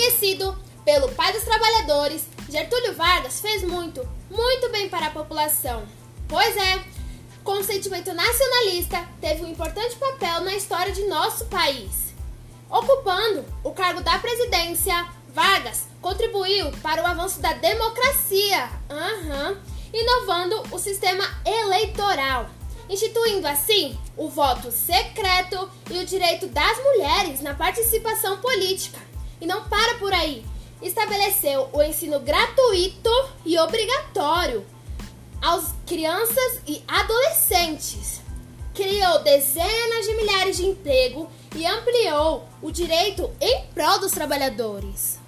Conhecido pelo pai dos trabalhadores, Getúlio Vargas fez muito, muito bem para a população. Pois é, com o sentimento nacionalista, teve um importante papel na história de nosso país. Ocupando o cargo da presidência, Vargas contribuiu para o avanço da democracia, uhum, inovando o sistema eleitoral, instituindo assim o voto secreto e o direito das mulheres na participação política. E não para por aí. Estabeleceu o ensino gratuito e obrigatório aos crianças e adolescentes. Criou dezenas de milhares de empregos e ampliou o direito em prol dos trabalhadores.